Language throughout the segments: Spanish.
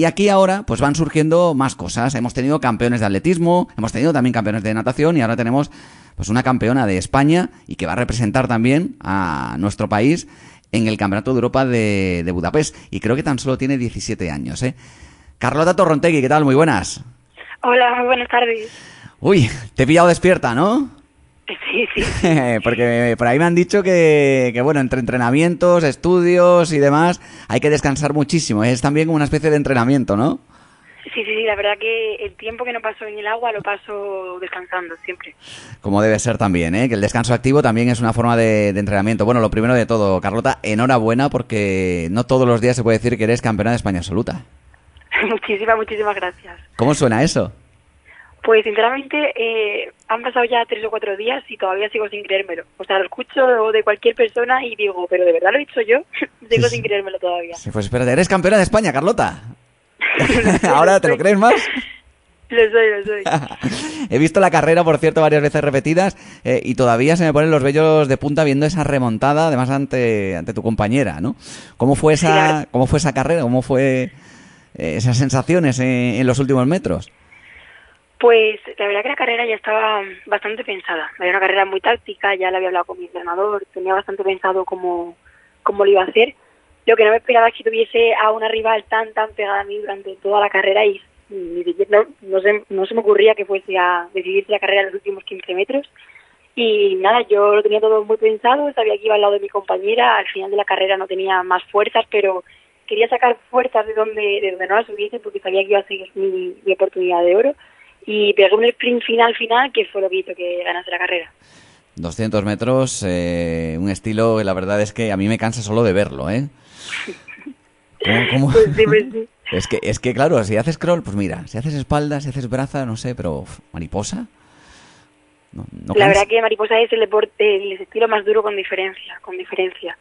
Y aquí ahora pues van surgiendo más cosas. Hemos tenido campeones de atletismo, hemos tenido también campeones de natación y ahora tenemos pues una campeona de España y que va a representar también a nuestro país en el Campeonato de Europa de, de Budapest. Y creo que tan solo tiene 17 años, ¿eh? Carlota Torrontegui, ¿qué tal? Muy buenas. Hola, muy buenas tardes. Uy, te he pillado despierta, ¿no? Sí, sí. Porque por ahí me han dicho que, que, bueno, entre entrenamientos, estudios y demás, hay que descansar muchísimo. Es también como una especie de entrenamiento, ¿no? Sí, sí, sí, la verdad que el tiempo que no paso en el agua lo paso descansando siempre. Como debe ser también, ¿eh? Que el descanso activo también es una forma de, de entrenamiento. Bueno, lo primero de todo, Carlota, enhorabuena porque no todos los días se puede decir que eres campeona de España absoluta. muchísimas, muchísimas gracias. ¿Cómo suena eso? Pues sinceramente eh, han pasado ya tres o cuatro días y todavía sigo sin creérmelo. O sea, lo escucho de cualquier persona y digo, pero de verdad lo he dicho yo, sigo Sí, sin creérmelo todavía. Sí, pues espérate, eres campeona de España, Carlota. Ahora te lo crees más. Lo soy, lo soy. He visto la carrera, por cierto, varias veces repetidas eh, y todavía se me ponen los vellos de punta viendo esa remontada, además ante, ante tu compañera, ¿no? ¿Cómo fue esa, cómo fue esa carrera? ¿Cómo fue eh, esas sensaciones en, en los últimos metros? Pues la verdad que la carrera ya estaba bastante pensada. Era una carrera muy táctica, ya la había hablado con mi entrenador, tenía bastante pensado cómo, cómo lo iba a hacer. Lo que no me esperaba es que tuviese a una rival tan, tan pegada a mí durante toda la carrera y no, no, se, no se me ocurría que fuese a decidirse la carrera en los últimos 15 metros. Y nada, yo lo tenía todo muy pensado, sabía que iba al lado de mi compañera, al final de la carrera no tenía más fuerzas, pero quería sacar fuerzas de donde, de donde no las hubiese porque sabía que iba a seguir mi, mi oportunidad de oro. Y pegué un sprint final final que fue lo que hizo que ganase la carrera. 200 metros, eh, un estilo que la verdad es que a mí me cansa solo de verlo, ¿eh? ¿Cómo- cómo? Pues sí, pues sí. Es que, es que, claro, si haces crawl, pues mira, si haces espalda, si haces braza, no sé, pero mariposa. No, no la cansa. verdad que mariposa es el deporte, el estilo más duro con diferencia, con diferencia.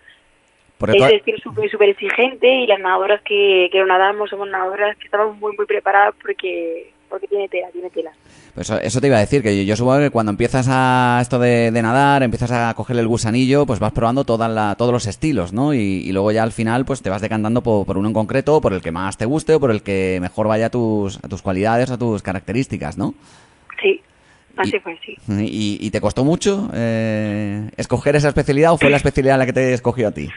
Porque es el estilo súper súper exigente y las nadadoras que, que nadamos somos nadadoras que estamos muy muy preparadas porque porque tiene tela, tiene tela. Pues eso, eso te iba a decir, que yo, yo supongo que cuando empiezas a esto de, de nadar, empiezas a coger el gusanillo, pues vas probando toda la, todos los estilos, ¿no? Y, y luego ya al final, pues te vas decantando por, por uno en concreto, por el que más te guste o por el que mejor vaya a tus, a tus cualidades, a tus características, ¿no? Sí, así Y- fue, sí. ¿Y, y te costó mucho eh, escoger esa especialidad o fue la especialidad la que te escogió a ti?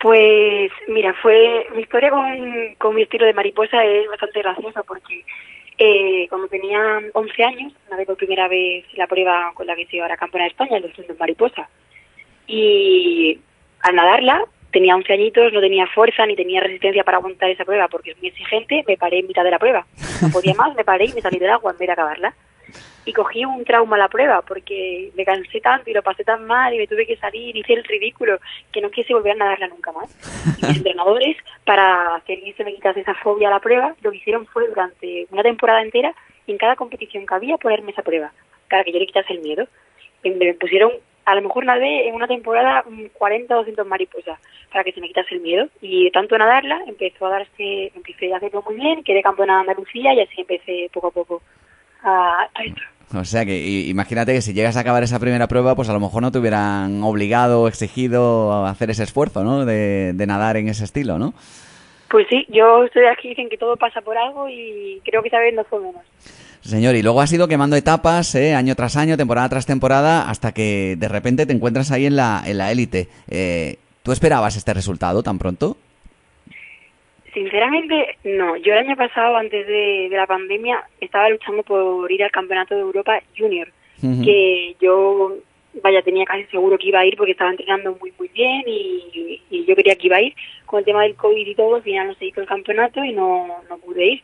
Pues mira, fue mi historia con, con mi estilo de mariposa es bastante graciosa porque eh, cuando tenía 11 años, nadé por primera vez la prueba con la que se iba a la campeona de España, el 200 mariposa. Y al nadarla, tenía 11 añitos, no tenía fuerza ni tenía resistencia para aguantar esa prueba porque es muy exigente, me paré en mitad de la prueba. No podía más, me paré y me salí del agua en vez de acabarla. Y cogí un trauma a la prueba porque me cansé tanto y lo pasé tan mal y me tuve que salir, hice el ridículo que no quise volver a nadarla nunca más. Y mis entrenadores, para hacer que se me quitase esa fobia a la prueba, lo que hicieron fue durante una temporada entera, en cada competición que había, ponerme esa prueba, para que yo le quitase el miedo. Y me pusieron, a lo mejor nadé en una temporada mm, 40 o 200 mariposas, para que se me quitase el miedo. Y de tanto nadarla, empezó a darse, empecé a hacerlo muy bien, quedé campeona de Andalucía y así empecé poco a poco a, a esto. O sea que imagínate que si llegas a acabar esa primera prueba, pues a lo mejor no te hubieran obligado o exigido a hacer ese esfuerzo, ¿no? De, de nadar en ese estilo, ¿no? Pues sí, yo estoy aquí, dicen que todo pasa por algo y creo que esta vez no fue menos. Señor, y luego has ido quemando etapas, ¿eh? año tras año, temporada tras temporada, hasta que de repente te encuentras ahí en la en la élite. Eh, ¿Tú esperabas este resultado tan pronto? Sinceramente, no. Yo el año pasado, antes de, de la pandemia, estaba luchando por ir al Campeonato de Europa Junior, que yo, vaya, tenía casi seguro que iba a ir porque estaba entrenando muy, muy bien y, y yo quería que iba a ir. Con el tema del COVID y todo, al final no se hizo el campeonato y no, no pude ir.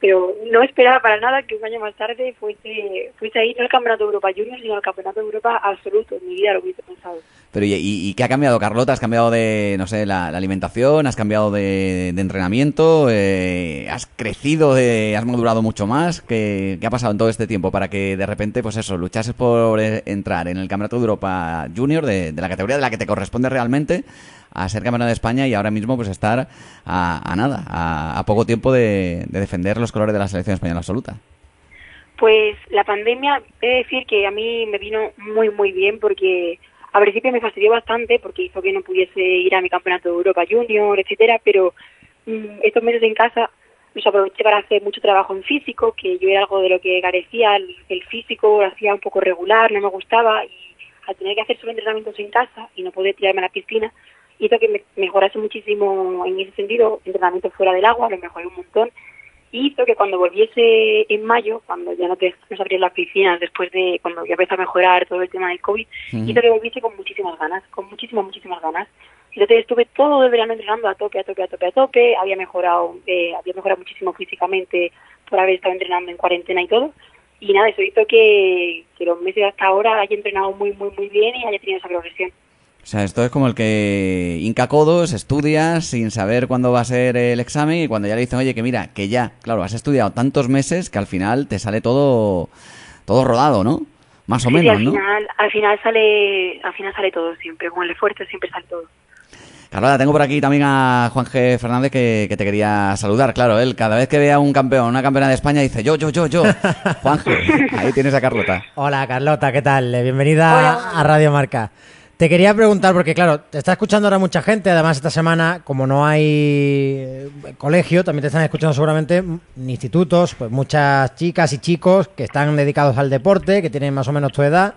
Pero no esperaba para nada que un año más tarde fuese, fuese a ir no al Campeonato de Europa Junior, sino al Campeonato de Europa absoluto. En mi vida lo hubiese pensado. Pero ¿y, y- qué ha cambiado, Carlota? ¿Has cambiado de, no sé, la, alimentación? ¿Has cambiado de, de entrenamiento? Eh, ¿Has crecido? de- ¿Has madurado mucho más? ¿Qué, qué ha pasado en todo este tiempo para que de repente, pues eso, luchases por eh, entrar en el Campeonato de Europa Junior, de, de la categoría de la que te corresponde realmente, a ser campeona de España y ahora mismo pues estar a, a nada, a, a poco tiempo de, de defender los colores de la selección española absoluta? Pues la pandemia, he de decir que a mí me vino muy, muy bien porque al principio me fastidió bastante porque hizo que no pudiese ir a mi campeonato de Europa Junior, etcétera, pero mm, estos meses en casa Los aproveché para hacer mucho trabajo en físico, que yo era algo de lo que carecía, el, el físico lo hacía un poco regular, no me gustaba y al tener que hacer solo entrenamientos en casa y no poder tirarme a la piscina, hizo que me mejorase muchísimo en ese sentido, entrenamiento fuera del agua, lo mejoré un montón hizo que cuando volviese en mayo, cuando ya no te nos abrieron las piscinas, después de cuando ya empezó a mejorar todo el tema del COVID, hizo que volviese con muchísimas ganas, con muchísimas, muchísimas ganas. Entonces estuve todo el verano entrenando a tope, a tope, a tope, a tope. Había mejorado, eh, había mejorado muchísimo físicamente por haber estado entrenando en cuarentena y todo. Y nada, eso hizo que, que los meses hasta ahora haya entrenado muy, muy, muy bien y haya tenido esa progresión. O sea, esto es como el que hinca codos, estudias sin saber cuándo va a ser el examen y cuando ya le dicen, oye, que mira, que ya, claro, has estudiado tantos meses que al final te sale todo, todo rodado, ¿no? Más o Sí, menos, al ¿no? final, al final sale, al final sale todo siempre, con el esfuerzo siempre sale todo. Carlota, tengo por aquí también a Juan G. Fernández que, que te quería saludar. Claro, él cada vez que ve a un campeón, una campeona de España, dice yo, yo, yo, yo. Juan G. Ahí tienes a Carlota. Hola Carlota, ¿qué tal? Bienvenida Hola. a Radio Marca. Te quería preguntar, porque claro, te está escuchando ahora mucha gente, además esta semana, como no hay eh, colegio, también te están escuchando seguramente institutos, pues muchas chicas y chicos que están dedicados al deporte, que tienen más o menos tu edad,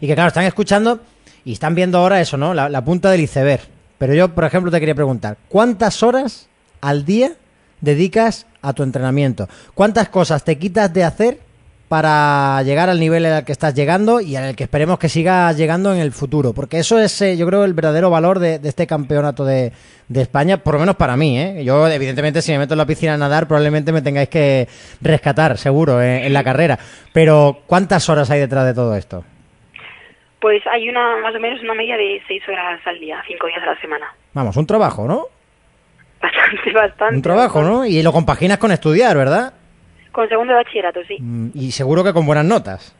y que claro, están escuchando y están viendo ahora eso, ¿no? La, la punta del iceberg. Pero yo, por ejemplo, te quería preguntar, ¿cuántas horas al día dedicas a tu entrenamiento? ¿Cuántas cosas te quitas de hacer para llegar al nivel al que estás llegando y al que esperemos que sigas llegando en el futuro? Porque eso es, eh, yo creo, el verdadero valor de, de este campeonato de, de España, por lo menos para mí. ¿eh? Yo, evidentemente, si me meto en la piscina a nadar, probablemente me tengáis que rescatar, seguro, eh, en la carrera. Pero, ¿cuántas horas hay detrás de todo esto? Pues hay una, más o menos una media de seis horas al día, cinco días a la semana. Vamos, un trabajo, ¿no? Bastante, bastante. Un trabajo, ¿no? Y lo compaginas con estudiar, ¿verdad? Con segundo de bachillerato, sí. Mm, Y seguro que con buenas notas.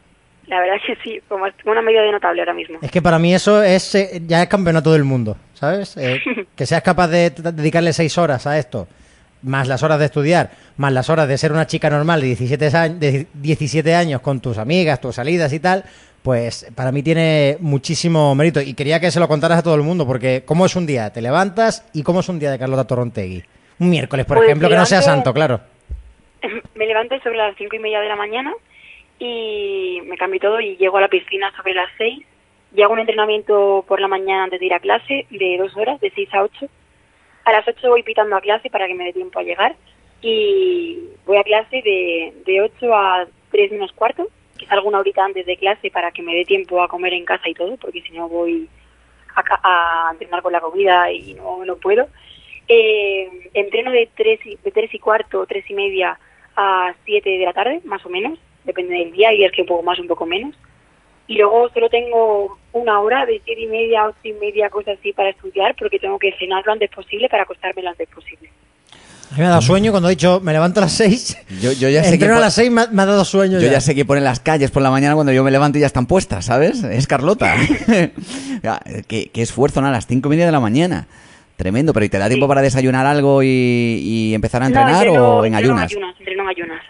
La verdad es que sí, como una media de notable ahora mismo. Es que para mí eso es eh, ya es campeonato del mundo, ¿sabes? Eh, que seas capaz de dedicarle seis horas a esto, más las horas de estudiar, más las horas de ser una chica normal de 17, años, de 17 años con tus amigas, tus salidas y tal, pues para mí tiene muchísimo mérito. Y quería que se lo contaras a todo el mundo, porque ¿cómo es un día? ¿Te levantas? ¿Y cómo es un día de Carlota Torrontegui? Un miércoles, por Pues ejemplo, que no sea santo, claro. Me levanto sobre las cinco y media de la mañana y me cambio todo y llego a la piscina sobre las seis. Y hago un entrenamiento por la mañana antes de ir a clase de dos horas, de seis a ocho. A las ocho voy pitando a clase para que me dé tiempo a llegar y voy a clase de, de ocho a tres menos cuarto, que salgo una horita antes de clase para que me dé tiempo a comer en casa y todo, porque si no voy a, a entrenar con la comida y no, no puedo. Eh, entreno de tres, y, de tres y cuarto, tres y media a siete de la tarde, más o menos, depende del día, hay días que un poco más, un poco menos. Y luego solo tengo una hora de siete y media a ocho y media, cosas así, para estudiar, porque tengo que cenar lo antes posible para acostarme lo antes posible. A mí me ha dado sueño cuando he dicho, me levanto a las seis. Yo, yo ya sé que Entreno a las seis, me ha, me ha dado sueño Yo ya. ya sé que ponen las calles por la mañana cuando yo me levanto y ya están puestas, ¿sabes? Es Carlota. Qué, qué esfuerzo, ¿no? A las cinco y media de la mañana. Tremendo, pero ¿y te da tiempo Sí. para desayunar algo y, y empezar a No, entrenar entreno- o en entreno ayunas? entreno en ayunas.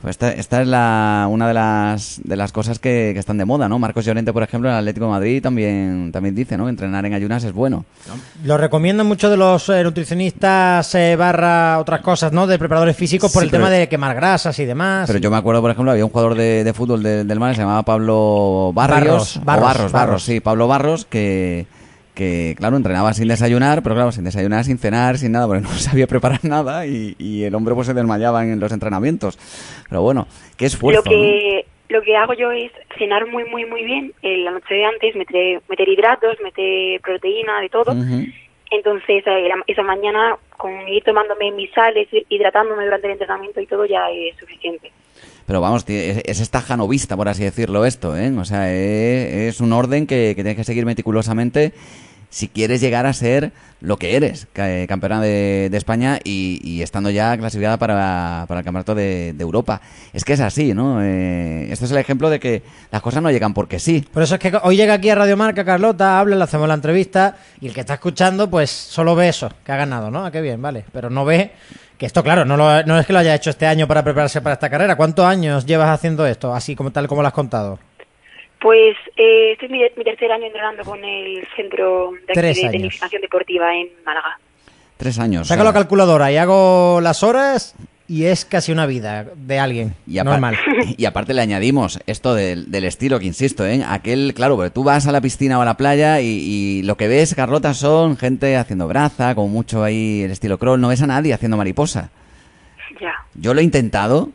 Pues esta, esta es la, una de las, de las cosas que, que están de moda, ¿no? Marcos Llorente, por ejemplo, en el Atlético de Madrid también, también dice, ¿no? Entrenar en ayunas es bueno. Lo recomiendan muchos de los eh, nutricionistas eh, barra otras cosas, ¿no? De preparadores físicos por Sí, el pero- tema de quemar grasas y demás. Pero yo me acuerdo, por ejemplo, había un jugador de, de fútbol de- del Mar, se llamaba Pablo Barrios. Barros, Barros, Barros, Barros, Barros. sí, Pablo Barros, que, que, claro, entrenaba sin desayunar, pero claro, sin desayunar, sin cenar, sin nada, porque no sabía preparar nada y, y el hombre pues se desmayaba en los entrenamientos. Pero bueno, qué esfuerzo, Lo que, lo que hago yo es cenar muy, muy, muy bien. En la noche de antes meter, meter hidratos, meter proteína, de todo. Entonces, eh, la- esa mañana, con ir tomándome mis sales, hidratándome durante el entrenamiento y todo, ya es suficiente. Pero vamos, es, es estajanovista, por así decirlo, esto, ¿eh? O sea, e- es, un orden que, que tienes que seguir meticulosamente si quieres llegar a ser lo que eres, ca- campeona de, España y, estando ya clasificada para, para el campeonato de, de Europa. Es que es así, ¿no? Eh, este es el ejemplo de que las cosas no llegan porque sí. Por eso es que hoy llega aquí a Radio Marca Carlota, habla, le hacemos la entrevista y el que está escuchando, pues solo ve eso, que ha ganado, ¿no? Ah, qué bien, vale. Pero no ve que esto, claro, no, lo- no es que lo haya hecho este año para prepararse para esta carrera. ¿Cuántos años llevas haciendo esto, así como tal como lo has contado? Pues eh, este es mi, mi tercer año entrenando con el Centro de, Tres de años. Tecnificación Deportiva en Málaga. Tres años. Saco o sea, la calculadora y hago las horas y es casi una vida de alguien Y, normal. y aparte le añadimos esto del, del estilo, que insisto, ¿eh? Aquel, claro, porque tú vas a la piscina o a la playa y, y lo que ves, Carlota, son gente haciendo braza, como mucho ahí el estilo crawl. No ves a nadie haciendo mariposa. Ya. Yo lo he intentado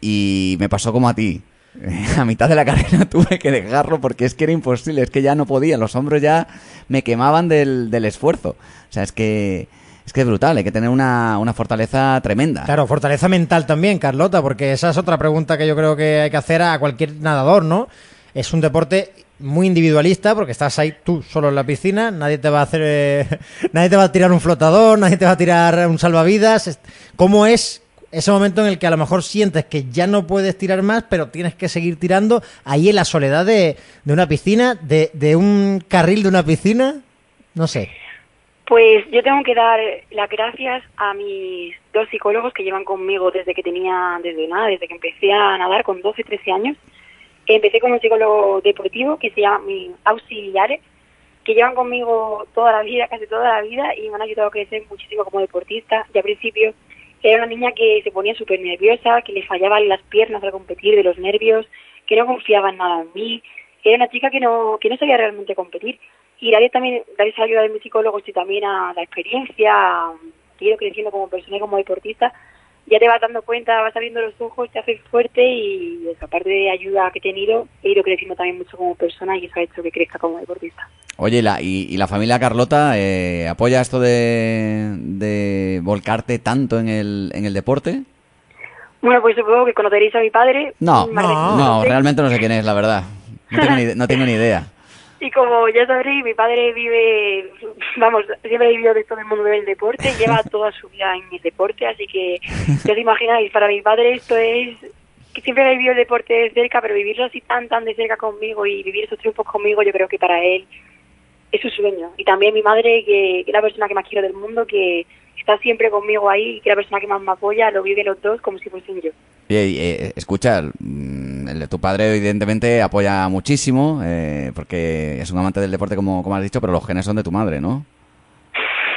y me pasó como a ti. A mitad de la carrera tuve que dejarlo porque es que era imposible, es que ya no podía, los hombros ya me quemaban del, del esfuerzo. O sea, es que es que es brutal, hay que tener una, una fortaleza tremenda. Claro, fortaleza mental también, Carlota, porque esa es otra pregunta que yo creo que hay que hacer a cualquier nadador, ¿no? Es un deporte muy individualista porque estás ahí tú solo en la piscina, nadie te va a hacer, eh, nadie te va a tirar un flotador, nadie te va a tirar un salvavidas. ¿Cómo es ese momento en el que a lo mejor sientes que ya no puedes tirar más, pero tienes que seguir tirando ahí en la soledad de, de una piscina, de, de un carril de una piscina? No sé. Pues yo tengo que dar las gracias a mis dos psicólogos que llevan conmigo desde que tenía, desde nada, desde que empecé a nadar con 12, 13 años. Empecé con un psicólogo deportivo que se llama mi auxiliares, que llevan conmigo toda la vida, casi toda la vida, y me han ayudado a crecer muchísimo como deportista. Y al principio era una niña que se ponía súper nerviosa, que le fallaban las piernas al competir de los nervios, que no confiaba en nada en mí. Era una chica que no, que no sabía realmente competir. Y gracias también, gracias a la ayuda de mis psicólogos y también a la experiencia, ido creciendo como persona y como deportista, ya te vas dando cuenta, vas abriendo los ojos, te haces fuerte y eso, aparte de ayuda que he tenido, he ido creciendo también mucho como persona y eso ha hecho que crezca como deportista. Oye, la, y, y la familia Carlota eh, apoya esto de, de volcarte tanto en el, en el deporte? Bueno, pues supongo que conoceréis a mi padre. No, no, realmente no sé quién es, la verdad. No tengo ni, no tengo ni idea. Y como ya sabréis, mi padre vive, vamos, siempre ha vivido de todo el mundo del deporte, lleva toda su vida en el deporte, así que ya os imagináis, para mi padre esto es que siempre ha vivido el deporte de cerca, pero vivirlo así tan, tan de cerca conmigo y vivir esos triunfos conmigo, yo creo que para él es su sueño. Y también mi madre, que, que es la persona que más quiero del mundo, que está siempre conmigo ahí, que es la persona que más me apoya, lo vive los dos como si fuesen yo. Oye, y, eh, escucha, mm, el- tu padre evidentemente apoya muchísimo, eh, porque es un amante del deporte, como, como has dicho, pero los genes son de tu madre, ¿no?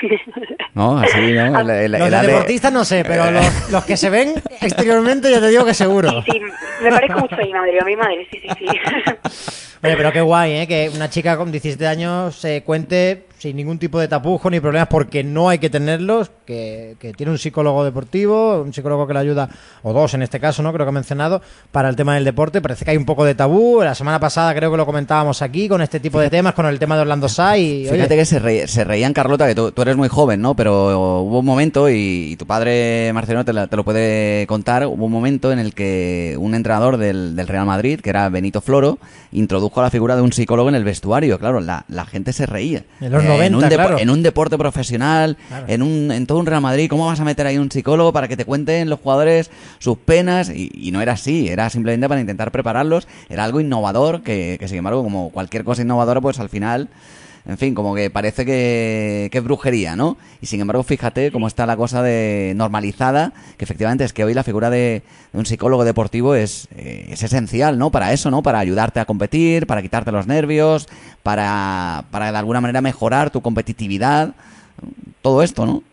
¿No? Así, ¿no? El- el- Los el de AD deportistas no sé, pero los, los que se ven exteriormente ya te digo que seguro. Sí, sí, me parezco mucho a mi madre, a mi madre, sí, sí, sí. Oye, pero qué guay, ¿eh? Que una chica con 17 años se cuente sin ningún tipo de tapujo ni problemas porque no hay que tenerlos, que, que tiene un psicólogo deportivo, un psicólogo que le ayuda, o dos en este caso, ¿no? Creo que ha mencionado, para el tema del deporte. Parece que hay un poco de tabú. La semana pasada creo que lo comentábamos aquí con este tipo de temas, con el tema de Orlando Sai. Oye, Fíjate que se, re- se reían, Carlota, que tú, tú eres muy joven, ¿no? Pero hubo un momento, y, y tu padre, Marcelino, te, la- te lo puede contar, hubo un momento en el que un entrenador del, del Real Madrid, que era Benito Floro, introdujo la figura de un psicólogo en el vestuario. Claro, la, la gente se reía. En los Eh, 90, un claro. en un deporte profesional, Claro. en, un, en todo un Real Madrid, ¿cómo vas a meter ahí un psicólogo para que te cuenten los jugadores sus penas? Y, y no era así, era simplemente para intentar prepararlos. Era algo innovador que, que sin embargo, como cualquier cosa innovadora, pues al final... En fin, como que parece que, que es brujería, ¿no? Y sin embargo, fíjate cómo está la cosa de normalizada, que efectivamente es que hoy la figura de, de un psicólogo deportivo es, eh, es esencial, ¿no? Para eso, ¿no? Para ayudarte a competir, para quitarte los nervios, para, para de alguna manera mejorar tu competitividad, todo esto, ¿no?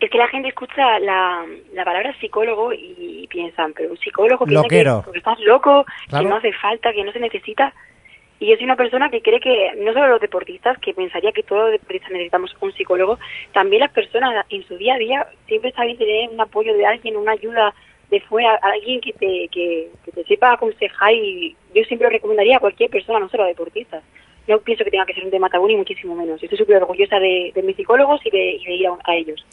Es que la gente escucha la, la palabra psicólogo y piensan, pero un psicólogo piensa que porque estás loco, Claro. que no hace falta, que no se necesita. Y yo soy una persona que cree que no solo los deportistas, que pensaría que todos los deportistas necesitamos un psicólogo, también las personas en su día a día siempre está bien tener un apoyo de alguien, una ayuda de fuera, alguien que te, que, que te sepa aconsejar y yo siempre lo recomendaría a cualquier persona, no solo a deportistas. No pienso que tenga que ser un tema tabú ni muchísimo menos. Estoy súper orgullosa de, de mis psicólogos y de, y de ir a, a ellos.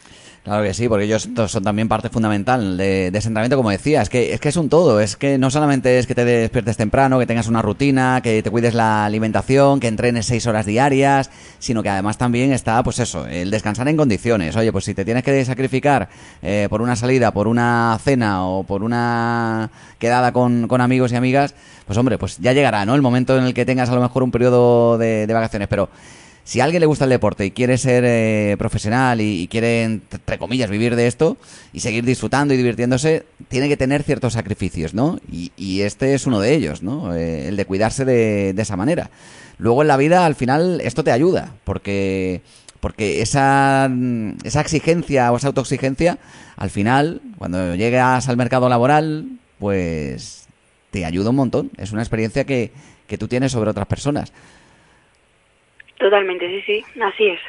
Claro que sí, porque ellos son también parte fundamental de, de ese entrenamiento, como decía. Es que, es que es un todo. Es que no solamente es que te despiertes temprano, que tengas una rutina, que te cuides la alimentación, que entrenes seis horas diarias, sino que además también está, pues eso, el descansar en condiciones. Oye, pues si te tienes que sacrificar eh, por una salida, por una cena o por una quedada con, con amigos y amigas, pues hombre, pues ya llegará, ¿no? El momento en el que tengas a lo mejor un periodo de, de vacaciones, pero si a alguien le gusta el deporte y quiere ser eh, profesional y, quiere, entre comillas, vivir de esto y seguir disfrutando y divirtiéndose, tiene que tener ciertos sacrificios, ¿no? Y, y este es uno de ellos, ¿no? Eh, el de cuidarse de, de esa manera. Luego en la vida, al final, esto te ayuda, porque porque esa, esa exigencia o esa autoexigencia, al final, cuando llegas al mercado laboral, pues te ayuda un montón. Es una experiencia que, que tú tienes sobre otras personas. Totalmente, sí, sí, así es.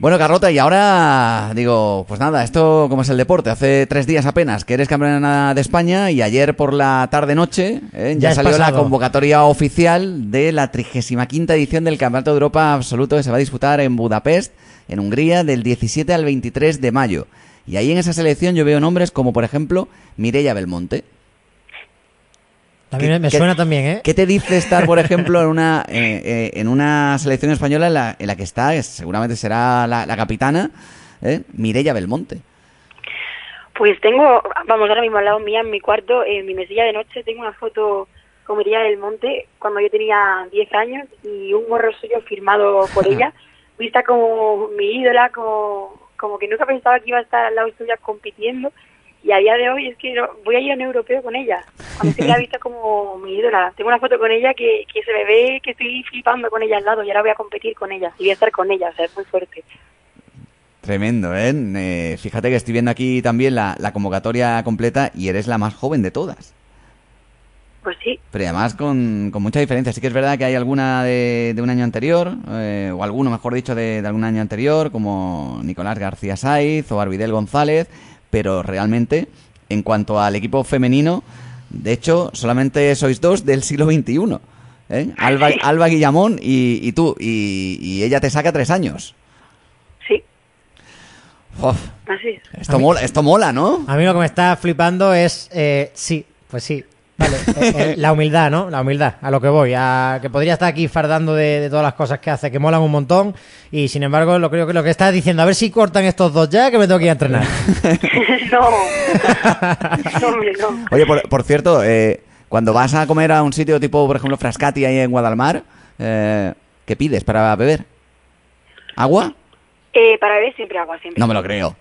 Bueno, Carlota, y ahora digo, pues nada, esto como es el deporte, hace tres días apenas que eres campeona de España y ayer por la tarde-noche ¿eh? ya, salió la convocatoria oficial de la 35 edición del Campeonato de Europa Absoluto que se va a disputar en Budapest, en Hungría, del 17 al 23 de mayo. Y ahí en esa selección yo veo nombres como, por ejemplo, Mireia Belmonte. También ¿Qué- me qué- suena también, ¿eh? ¿Qué te dice estar, por ejemplo, en una, eh, eh, en una selección española en la, en la que está, que seguramente será la, la capitana, ¿eh? Mireia Belmonte? Pues tengo, vamos, ahora mismo al lado mía en mi cuarto, en mi mesilla de noche, tengo una foto con María del Monte cuando yo tenía 10 años y un gorro suyo firmado por ella, vista como mi ídola, como, como que nunca pensaba que iba a estar al lado suya compitiendo y a día de hoy es que voy a ir a un europeo con ella, cuando se la vista como mi ídola. Tengo una foto con ella que, que se me ve que estoy flipando con ella al lado y ahora voy a competir con ella y voy a estar con ella, o sea, es muy fuerte. Tremendo, ¿eh? Eh, Fíjate que estoy viendo aquí también la, la convocatoria completa y eres la más joven de todas. Pues sí, Pero además con, con mucha diferencia. Sí que es verdad que hay alguna de, de un año anterior, eh, o alguno, mejor dicho, de, de algún año anterior, como Nicolás García Saiz o Arvidel González, pero realmente, en cuanto al equipo femenino, de hecho, solamente sois dos del siglo XXI. ¿eh? Alba, Alba Guillamón y, y tú, y, y ella te saca tres años. sí, Uf, así es. esto, mola, esto mola, ¿no? A mí lo que me está flipando es, eh, sí, pues sí. Vale, eh, eh, la humildad, ¿no? La humildad, a lo que voy, a que podría estar aquí fardando de, de todas las cosas que hace, que molan un montón, y sin embargo, lo creo que lo que estás diciendo, a ver si cortan estos dos ya, que me tengo que ir a entrenar. no, no, hombre, no. Oye, por, por cierto, eh, cuando vas a comer a un sitio tipo, por ejemplo, Frascati ahí en Guadalmar, eh, ¿qué pides para beber? ¿Agua? Eh, para beber siempre agua, siempre. No me lo creo.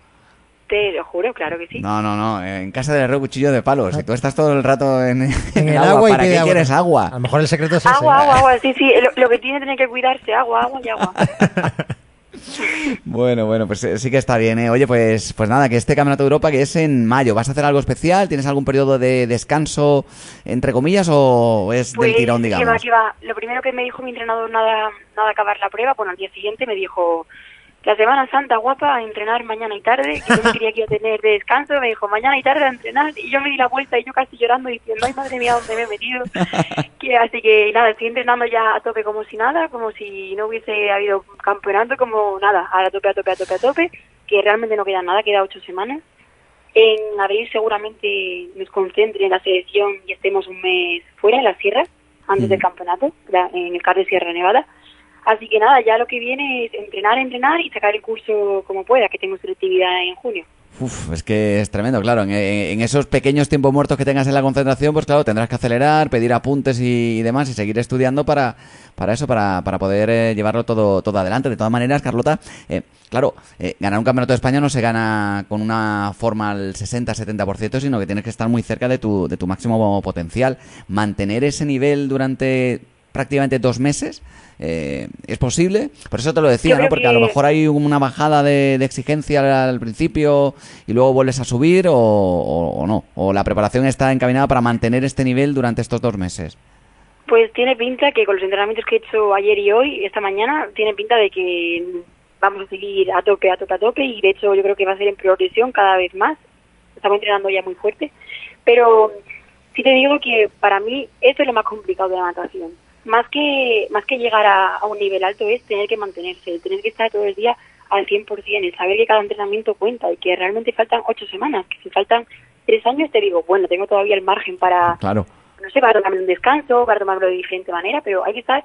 Te lo juro, claro que sí. No, no, no. En casa del herrero cuchillo de palos. Si tú estás todo el rato en, En el agua, y ¿para pide qué agua. quieres A agua? lo mejor el secreto es ese. Agua, agua, agua, sí, sí. Lo, lo que tiene que tener que cuidarse, agua, agua y agua. Bueno, bueno, pues eh, sí que está bien, ¿eh? Oye, pues, pues nada, que este Campeonato de Europa que es en mayo, ¿vas a hacer algo especial? ¿Tienes algún periodo de descanso, entre comillas, o es Pues, del tirón, que va, digamos? que va. Lo primero que me dijo mi entrenador nada, nada acabar la prueba, bueno, al día siguiente me dijo, la Semana Santa, guapa, a entrenar mañana y tarde, que yo no quería que iba a tener de descanso, me dijo, mañana y tarde a entrenar, y yo me di la vuelta y yo casi llorando diciendo, ay madre mía, ¿dónde me he metido? que, así que nada, estoy entrenando ya a tope como si nada, como si no hubiese habido campeonato, como nada, a tope, a tope, a tope, a tope, que realmente no queda nada, queda ocho semanas. En abril seguramente nos concentre en la selección y estemos un mes fuera en la sierra, antes del campeonato, en el CAR de Sierra Nevada. Así que nada, ya lo que viene es entrenar, entrenar y sacar el curso como pueda, que tengo selectividad en junio. Uf, es que es tremendo, claro. En, esos pequeños tiempos muertos que tengas en la concentración, pues claro, tendrás que acelerar, pedir apuntes y, y demás y seguir estudiando para, para eso, para, para poder eh, llevarlo todo, todo adelante. De todas maneras, Carlota, eh, claro, eh, ganar un campeonato de España no se gana con una forma al 60-70%, sino que tienes que estar muy cerca de tu, de tu máximo potencial. Mantener ese nivel durante prácticamente dos meses. Eh, ¿Es posible? Por eso te lo decía, ¿no? Porque a lo mejor hay una bajada de, de exigencia al, principio y luego vuelves a subir o, o- o no. O la preparación está encaminada para mantener este nivel durante estos dos meses. Pues tiene pinta que con los entrenamientos que he hecho ayer y hoy, esta mañana, tiene pinta de que vamos a seguir a tope, a tope, a tope y de hecho yo creo que va a ser en progresión cada vez más. Estamos entrenando ya muy fuerte. Pero sí te digo que para mí eso es lo más complicado de la natación. Más que, más que llegar a, a un nivel alto es tener que mantenerse, tener que estar todo el día al 100%, el saber que cada entrenamiento cuenta y que realmente faltan ocho semanas, que si faltan tres años te digo, bueno, tengo todavía el margen para, Claro. no sé, para tomarme un descanso, para tomarlo de diferente manera, pero hay que estar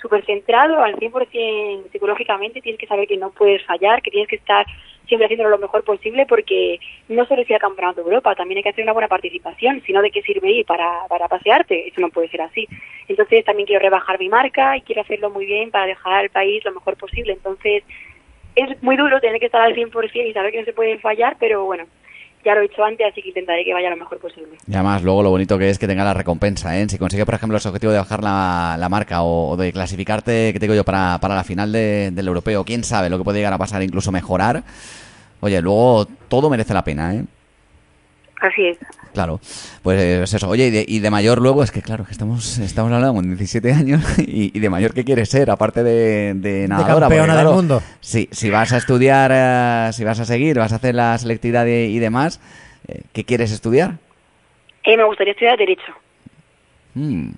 súper centrado al 100% psicológicamente, tienes que saber que no puedes fallar, que tienes que estar siempre haciéndolo lo mejor posible porque no solo es ir al Campeonato de Europa, también hay que hacer una buena participación, si no, ¿de qué sirve ir para, para pasearte? Eso no puede ser así. Entonces también quiero rebajar mi marca y quiero hacerlo muy bien para dejar al país lo mejor posible. Entonces es muy duro tener que estar al 100% y saber que no se puede fallar, pero bueno, ya lo he hecho antes, así que intentaré que vaya lo mejor posible. Y además, luego lo bonito que es que tenga la recompensa, ¿eh? Si consigue, por ejemplo, ese objetivo de bajar la, la marca o, de clasificarte, que te digo yo, para, para la final de- del europeo, quién sabe lo que puede llegar a pasar, incluso mejorar. Oye, luego todo merece la pena, ¿eh? Así es. Claro, pues eh, es eso. Oye, y de, y de mayor luego, es que claro, que estamos, estamos hablando con 17 años y, y de mayor, ¿qué quieres ser? Aparte de, de nadadora. porque, campeona del claro, mundo. Si, si vas a estudiar, eh, si vas a seguir, vas a hacer la selectividad y, y demás, eh, ¿qué quieres estudiar? Eh, me gustaría estudiar Derecho. Mm.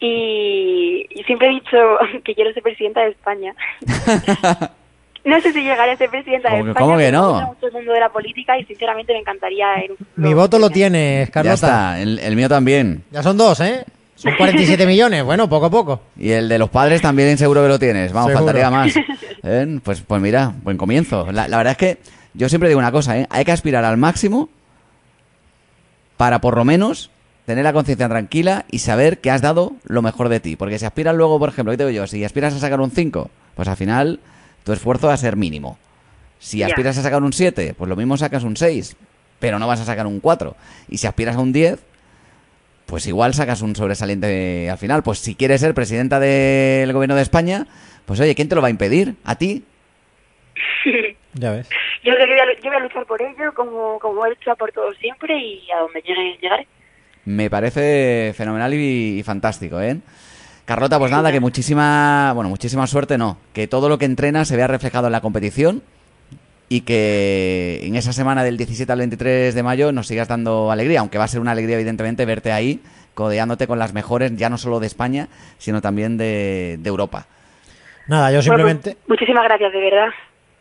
Y, y siempre he dicho que quiero ser presidenta de España. no sé si llegaré a ser presidenta de ¿Cómo que- España. cómo que no? Me gusta mucho el mundo de la política y sinceramente me encantaría... en Mi voto lo ser- tienes, Ya Carlota. está, el, el mío también. Ya son dos, ¿eh? Son 47 millones. Bueno, poco a poco. Y el de los padres también seguro que lo tienes. Vamos, Seguro. faltaría más. ¿Eh? Pues, pues mira, buen comienzo. La, la verdad es que yo siempre digo una cosa, ¿eh? Hay que aspirar al máximo para por lo menos tener la conciencia tranquila y saber que has dado lo mejor de ti. Porque si aspiras luego, por ejemplo, ¿qué te digo yo? Si aspiras a sacar un 5, pues al final tu esfuerzo va a ser mínimo. Si aspiras a sacar un 7, pues lo mismo sacas un 6, pero no vas a sacar un 4. Y si aspiras a un 10, pues igual sacas un sobresaliente al final. Pues si quieres ser presidenta del gobierno de España, pues oye, ¿quién te lo va a impedir? ¿A ti? Ya ves. Yo creo que voy a, yo voy a luchar por ello, como, como he luchado por todo siempre y a donde llegue, llegaré. Me parece fenomenal y, y fantástico, ¿eh? Carlota, pues nada, que muchísima, bueno, muchísima suerte, no. Que todo lo que entrenas se vea reflejado en la competición y que en esa semana del 17 al 23 de mayo nos sigas dando alegría, aunque va a ser una alegría, evidentemente, verte ahí codeándote con las mejores, ya no solo de España, sino también de, de Europa. Nada, yo Bueno, pues, simplemente, muchísimas gracias, de verdad.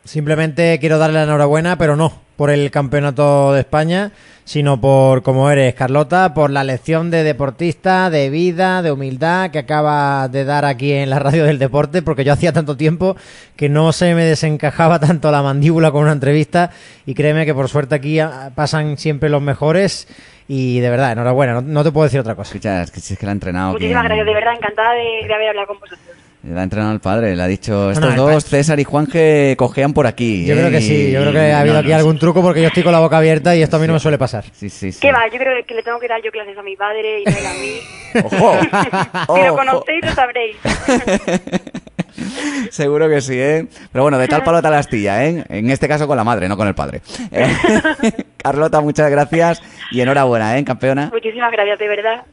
Simplemente quiero darle la enhorabuena, pero no por el campeonato de España, sino por cómo eres, Carlota, por la lección de deportista, de vida, de humildad que acaba de dar aquí en la radio del deporte, porque yo hacía tanto tiempo que no se me desencajaba tanto la mandíbula con una entrevista y créeme que por suerte aquí ah, pasan siempre los mejores y de verdad, enhorabuena, no, no te puedo decir otra cosa. Escucha, es que si es que la ha entrenado. Muchísimas gracias, de verdad, encantada de, de haber hablado con vosotros. La ha entrenado el padre, le ha dicho, estos no, dos, César y Juanje, cojean por aquí. Yo ¿eh? creo que sí, yo creo que ha habido no, aquí no, algún truco porque yo estoy con la boca abierta y esto a mí no me suele pasar. Sí, sí, sí. ¿Qué va? Yo creo que le tengo que dar yo clases a mi padre y no él a mí. ¡Ojo! si lo conocéis, lo sabréis. Seguro que sí, ¿eh? Pero bueno, de tal palo tal astilla, ¿eh? En este caso con la madre, no con el padre. Eh, Carlota, muchas gracias y enhorabuena, ¿eh, campeona? Muchísimas gracias, de verdad.